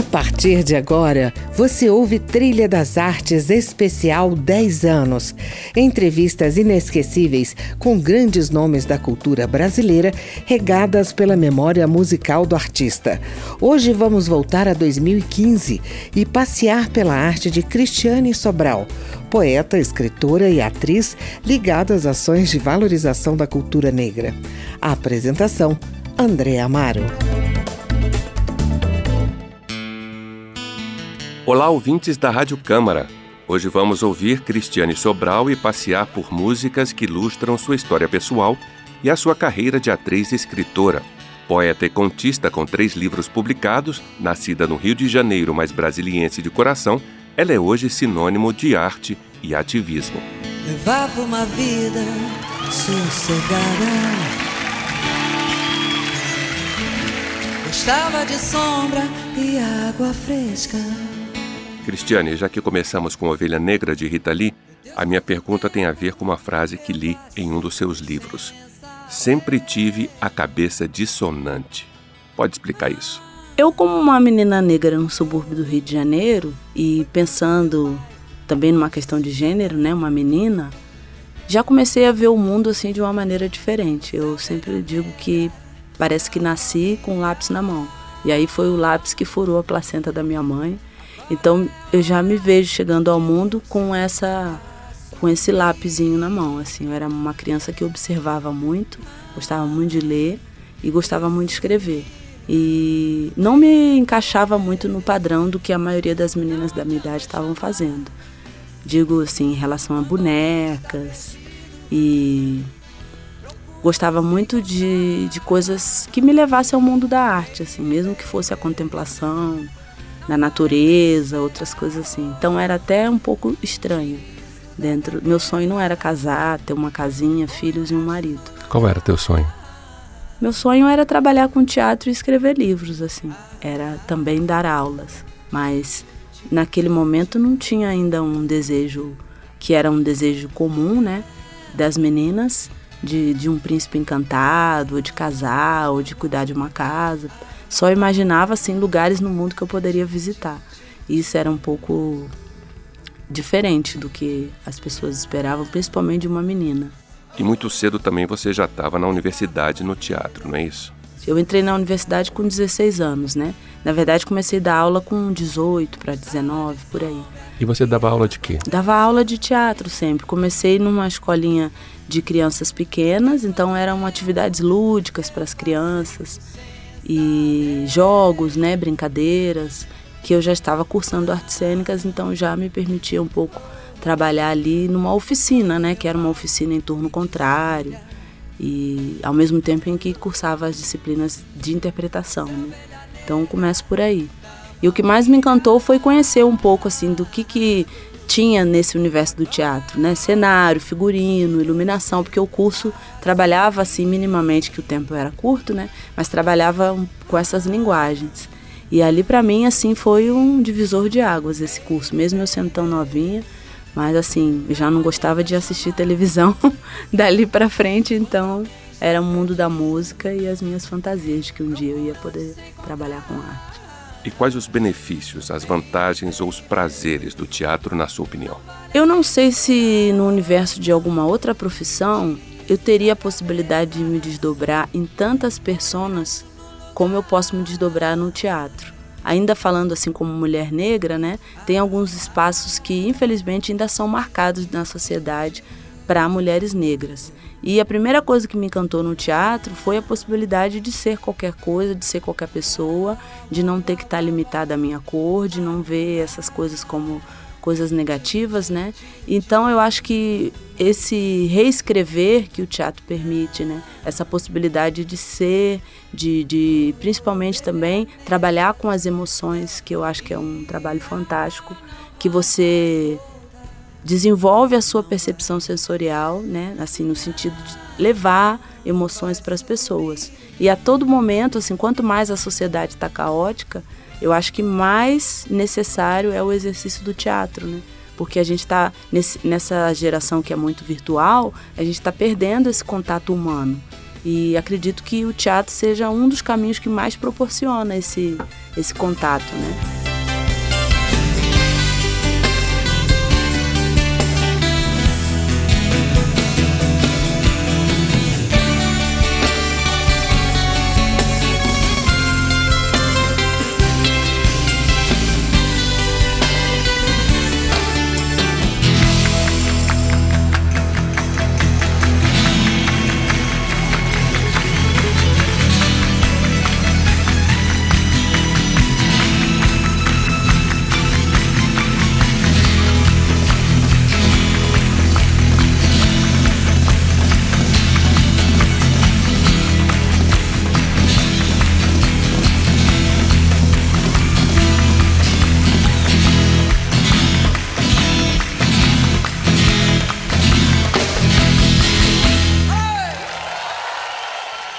A partir de agora, você ouve Trilha das Artes Especial 10 anos. Entrevistas inesquecíveis com grandes nomes da cultura brasileira, regadas pela memória musical do artista. Hoje vamos voltar a 2015 e passear pela arte de Cristiane Sobral, poeta, escritora e atriz ligada às ações de valorização da cultura negra. A apresentação: André Amaro. Olá, ouvintes da Rádio Câmara. Hoje vamos ouvir Cristiane Sobral e passear por músicas que ilustram sua história pessoal e a sua carreira de atriz e escritora. Poeta e contista com três livros publicados, nascida no Rio de Janeiro, mas brasiliense de coração, ela é hoje sinônimo de arte e ativismo. Levava uma vida sossegada. Gostava de sombra e água fresca. Cristiane, já que começamos com Ovelha Negra de Rita Lee, a minha pergunta tem a ver com uma frase que li em um dos seus livros. Sempre tive a cabeça dissonante. Pode explicar isso? Eu, como uma menina negra no subúrbio do Rio de Janeiro, e pensando também numa questão de gênero, né, uma menina, já comecei a ver o mundo assim de uma maneira diferente. Eu sempre digo que parece que nasci com um lápis na mão. E aí foi o lápis que furou a placenta da minha mãe então eu já me vejo chegando ao mundo com essa com esse lápisinho na mão, assim. Eu era uma criança que observava muito, gostava muito de ler e gostava muito de escrever. E não me encaixava muito no padrão do que a maioria das meninas da minha idade estavam fazendo. Digo assim, em relação a bonecas e gostava muito de, de coisas que me levassem ao mundo da arte, assim, mesmo que fosse a contemplação, na natureza, outras coisas assim. Então era até um pouco estranho. Dentro, meu sonho não era casar, ter uma casinha, filhos e um marido. Qual era teu sonho? Meu sonho era trabalhar com teatro e escrever livros assim. Era também dar aulas, mas naquele momento não tinha ainda um desejo que era um desejo comum, né, das meninas de, de um príncipe encantado, ou de casar, ou de cuidar de uma casa só imaginava assim lugares no mundo que eu poderia visitar. E isso era um pouco diferente do que as pessoas esperavam, principalmente de uma menina. E muito cedo também você já estava na universidade no teatro, não é isso? Eu entrei na universidade com 16 anos, né? Na verdade, comecei a dar aula com 18 para 19, por aí. E você dava aula de quê? Dava aula de teatro sempre. Comecei numa escolinha de crianças pequenas, então eram atividades lúdicas para as crianças e jogos, né, brincadeiras, que eu já estava cursando artes cênicas, então já me permitia um pouco trabalhar ali numa oficina, né, que era uma oficina em turno contrário e ao mesmo tempo em que cursava as disciplinas de interpretação, né? Então começo por aí. E o que mais me encantou foi conhecer um pouco assim do que que tinha nesse universo do teatro, né? Cenário, figurino, iluminação, porque o curso trabalhava assim minimamente, que o tempo era curto, né? Mas trabalhava com essas linguagens. E ali para mim assim foi um divisor de águas esse curso, mesmo eu sendo tão novinha, mas assim, já não gostava de assistir televisão dali para frente, então era o mundo da música e as minhas fantasias de que um dia eu ia poder trabalhar com arte. E quais os benefícios, as vantagens ou os prazeres do teatro, na sua opinião? Eu não sei se no universo de alguma outra profissão eu teria a possibilidade de me desdobrar em tantas personas como eu posso me desdobrar no teatro. Ainda falando assim como mulher negra, né, tem alguns espaços que infelizmente ainda são marcados na sociedade para mulheres negras. E a primeira coisa que me encantou no teatro foi a possibilidade de ser qualquer coisa, de ser qualquer pessoa, de não ter que estar limitada à minha cor, de não ver essas coisas como coisas negativas, né? Então eu acho que esse reescrever que o teatro permite, né? Essa possibilidade de ser, de, de principalmente também trabalhar com as emoções, que eu acho que é um trabalho fantástico, que você desenvolve a sua percepção sensorial, né? Assim, no sentido de levar emoções para as pessoas. E a todo momento, assim, quanto mais a sociedade está caótica, eu acho que mais necessário é o exercício do teatro, né? Porque a gente está nessa geração que é muito virtual, a gente está perdendo esse contato humano. E acredito que o teatro seja um dos caminhos que mais proporciona esse, esse contato, né?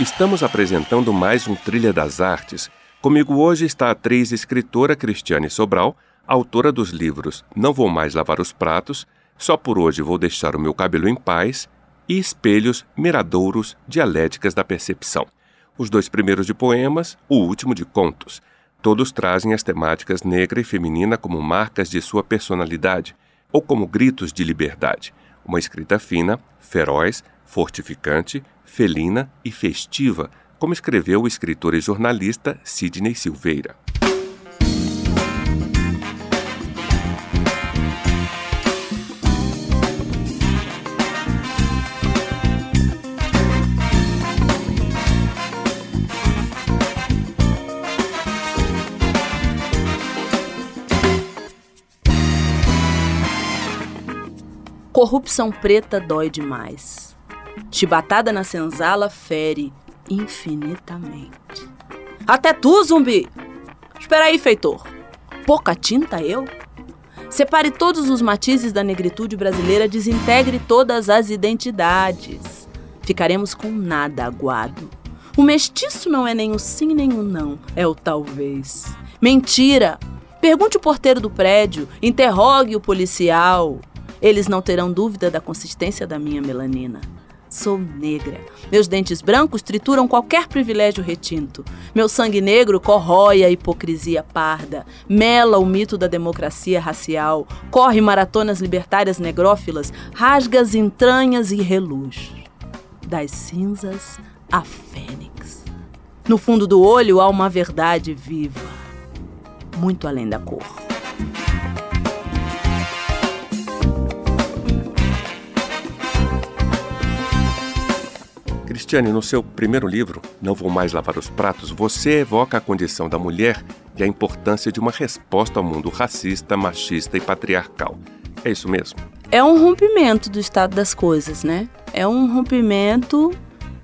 Estamos apresentando mais um Trilha das Artes. Comigo hoje está a atriz e escritora Cristiane Sobral, autora dos livros Não Vou Mais Lavar os Pratos, Só por Hoje Vou Deixar o Meu Cabelo em Paz e Espelhos, Miradouros, Dialéticas da Percepção. Os dois primeiros de poemas, o último de contos. Todos trazem as temáticas negra e feminina como marcas de sua personalidade, ou como gritos de liberdade. Uma escrita fina, feroz, fortificante, felina e festiva, como escreveu o escritor e jornalista Sidney Silveira. Corrupção preta dói demais. Chibatada na senzala fere infinitamente. Até tu, zumbi! Espera aí, feitor. Pouca tinta eu? Separe todos os matizes da negritude brasileira, desintegre todas as identidades. Ficaremos com nada aguado. O mestiço não é nem o sim nem o não, é o talvez. Mentira! Pergunte o porteiro do prédio, interrogue o policial. Eles não terão dúvida da consistência da minha melanina. Sou negra. Meus dentes brancos trituram qualquer privilégio retinto. Meu sangue negro corrói a hipocrisia parda, mela o mito da democracia racial, corre maratonas libertárias negrófilas, rasga as entranhas e reluz. Das cinzas a fênix. No fundo do olho há uma verdade viva, muito além da cor. Cristiane, no seu primeiro livro, Não Vou Mais Lavar os Pratos, você evoca a condição da mulher e a importância de uma resposta ao mundo racista, machista e patriarcal. É isso mesmo? É um rompimento do estado das coisas, né? É um rompimento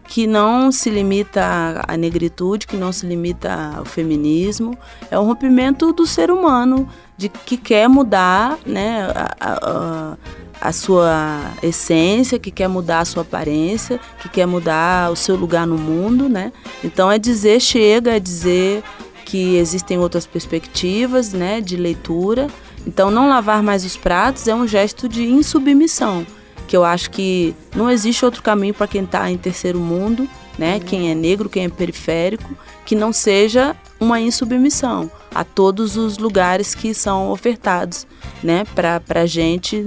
que não se limita à negritude, que não se limita ao feminismo. É um rompimento do ser humano, de que quer mudar né, a, a, a sua essência, que quer mudar a sua aparência, que quer mudar o seu lugar no mundo, né? Então é dizer chega, é dizer que existem outras perspectivas, né, de leitura. Então não lavar mais os pratos é um gesto de insubmissão, que eu acho que não existe outro caminho para quem está em terceiro mundo, né? Quem é negro, quem é periférico, que não seja uma insubmissão a todos os lugares que são ofertados né, para a gente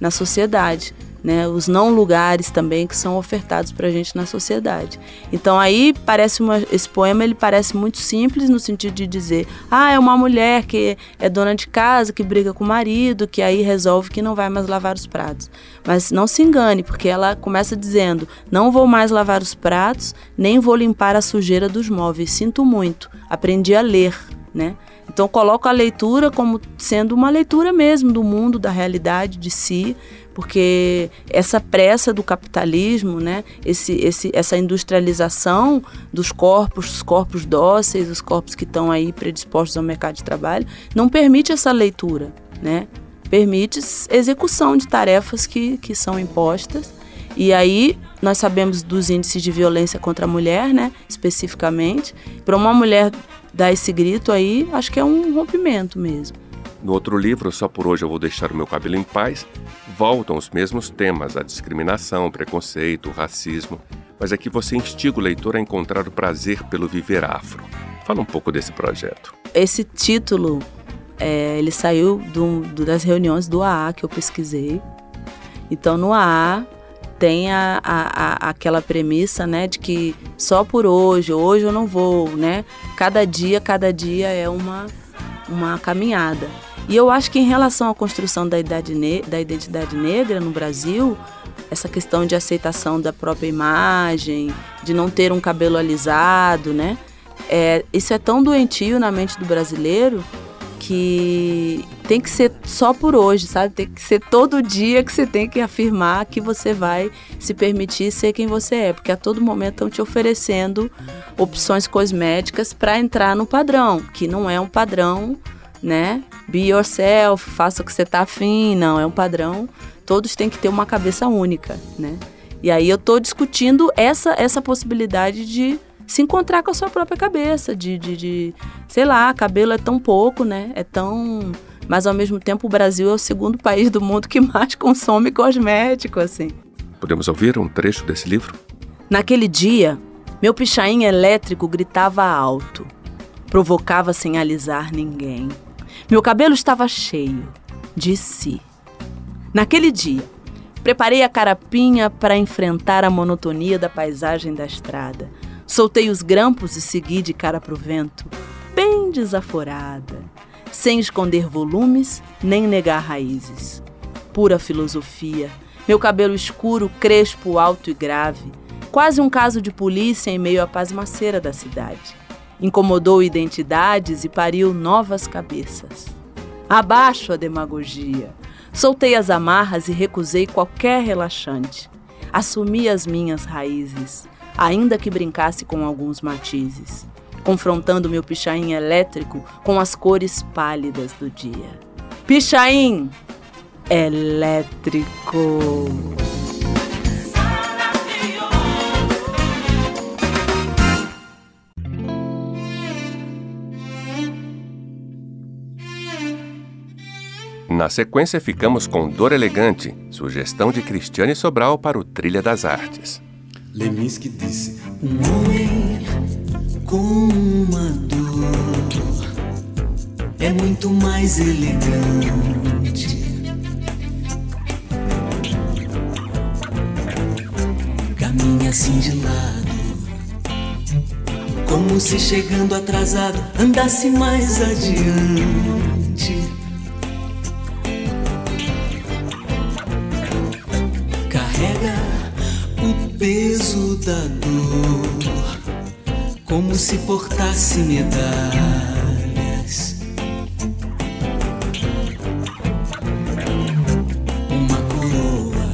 na sociedade. Né, os não lugares também que são ofertados para a gente na sociedade. Então aí parece uma, esse poema ele parece muito simples no sentido de dizer, ah, é uma mulher que é dona de casa, que briga com o marido, que aí resolve que não vai mais lavar os pratos. Mas não se engane, porque ela começa dizendo, não vou mais lavar os pratos, nem vou limpar a sujeira dos móveis. Sinto muito, aprendi a ler, né? Então coloco a leitura como sendo uma leitura mesmo do mundo, da realidade de si, porque essa pressa do capitalismo, né, esse, esse, essa industrialização dos corpos, os corpos dóceis, os corpos que estão aí predispostos ao mercado de trabalho, não permite essa leitura, né? Permite execução de tarefas que, que são impostas. E aí nós sabemos dos índices de violência contra a mulher, né, especificamente. Para uma mulher dar esse grito aí, acho que é um rompimento mesmo. No outro livro, Só por Hoje Eu Vou Deixar o Meu Cabelo em Paz, voltam os mesmos temas, a discriminação, o preconceito, o racismo. mas aqui você instiga o leitor a encontrar o prazer pelo viver afro. Fala um pouco desse projeto. Esse título, é, ele saiu do, do, das reuniões do AA que eu pesquisei. Então, no AA tem a, a, a, aquela premissa, né, de que só por hoje, hoje eu não vou, né? Cada dia, cada dia é uma, uma caminhada. E eu acho que em relação à construção da, idade da identidade negra no Brasil, essa questão de aceitação da própria imagem, de não ter um cabelo alisado, né? É, isso é tão doentio na mente do brasileiro que tem que ser só por hoje, sabe? Tem que ser todo dia que você tem que afirmar que você vai se permitir ser quem você é, porque a todo momento estão te oferecendo opções cosméticas para entrar no padrão, que não é um padrão, né? Be yourself, faça o que você está afim, não, é um padrão. Todos têm que ter uma cabeça única, né? E aí eu estou discutindo essa essa possibilidade de se encontrar com a sua própria cabeça, de, de, de, sei lá, cabelo é tão pouco, né? É tão. Mas ao mesmo tempo o Brasil é o segundo país do mundo que mais consome cosmético, assim. Podemos ouvir um trecho desse livro? Naquele dia, meu pichain elétrico gritava alto, provocava sem alisar ninguém. Meu cabelo estava cheio de si. Naquele dia, preparei a carapinha para enfrentar a monotonia da paisagem da estrada Soltei os grampos e segui de cara pro vento, bem desaforada, sem esconder volumes nem negar raízes. Pura filosofia, meu cabelo escuro, crespo, alto e grave, quase um caso de polícia em meio à pasmaceira da cidade. Incomodou identidades e pariu novas cabeças. Abaixo a demagogia. Soltei as amarras e recusei qualquer relaxante. Assumi as minhas raízes ainda que brincasse com alguns matizes, confrontando meu pichain elétrico com as cores pálidas do dia. Pichain elétrico. Na sequência, ficamos com Dor Elegante, sugestão de Cristiane Sobral para o Trilha das Artes. Leminski disse: Um homem com uma dor é muito mais elegante. Caminha assim de lado, como se chegando atrasado andasse mais adiante. Dor, como se portasse medalhas. Uma coroa,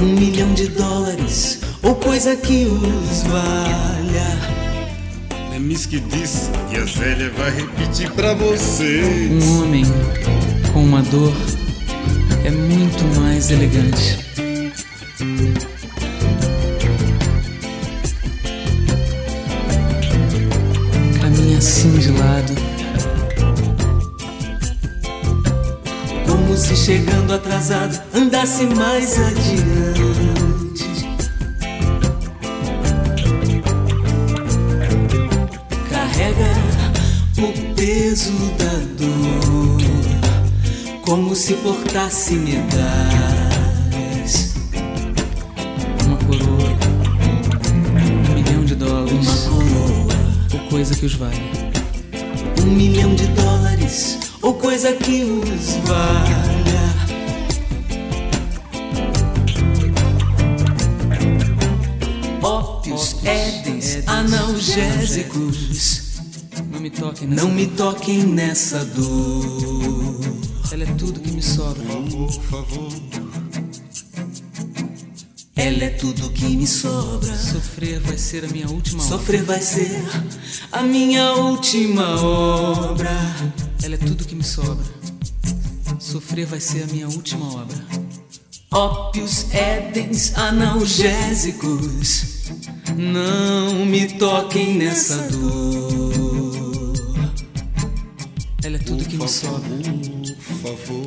um milhão de dólares, ou coisa que os valha. Lemis que disse, e a Zélia vai repetir pra vocês. Um homem com uma dor é muito mais elegante. Atrasado andasse mais adiante. Carrega o peso da dor, como se portasse medalha. coisa que os vale. Um milhão de dólares ou coisa que os valha. Édens, analgésicos. Não me toquem nessa, Não me toquem nessa dor. Ela é tudo que me sobra. Por favor. Ela é tudo que me sobra. Sofrer vai ser a minha última obra. Sofrer vai ser a minha última obra. Ela é tudo que me sobra. Sofrer vai ser a minha última obra. Ópios, édens, analgésicos. Não me toquem nessa dor. Ela é tudo que me sobra. Por favor.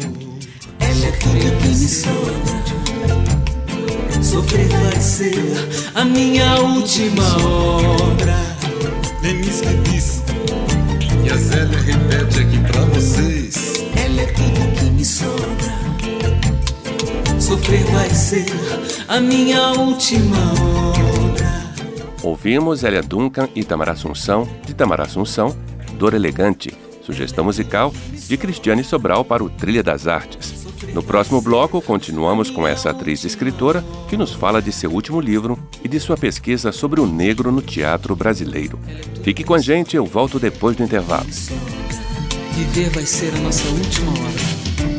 Ela é tudo que me sobra. Sofrer vai ser a minha última obra. Que disse, e a Zélia repete aqui pra vocês. Ela é tudo que me sobra. Sofrer vai ser a minha última obra. Ouvimos Elia Duncan e Tamara Assunção, de Tamara Assunção, Dor Elegante, sugestão musical de Cristiane Sobral para o Trilha das Artes. No próximo bloco, continuamos com essa atriz e escritora que nos fala de seu último livro e de sua pesquisa sobre o negro no teatro brasileiro. Fique com a gente, eu volto depois do intervalo. Viver vai ser a nossa última hora.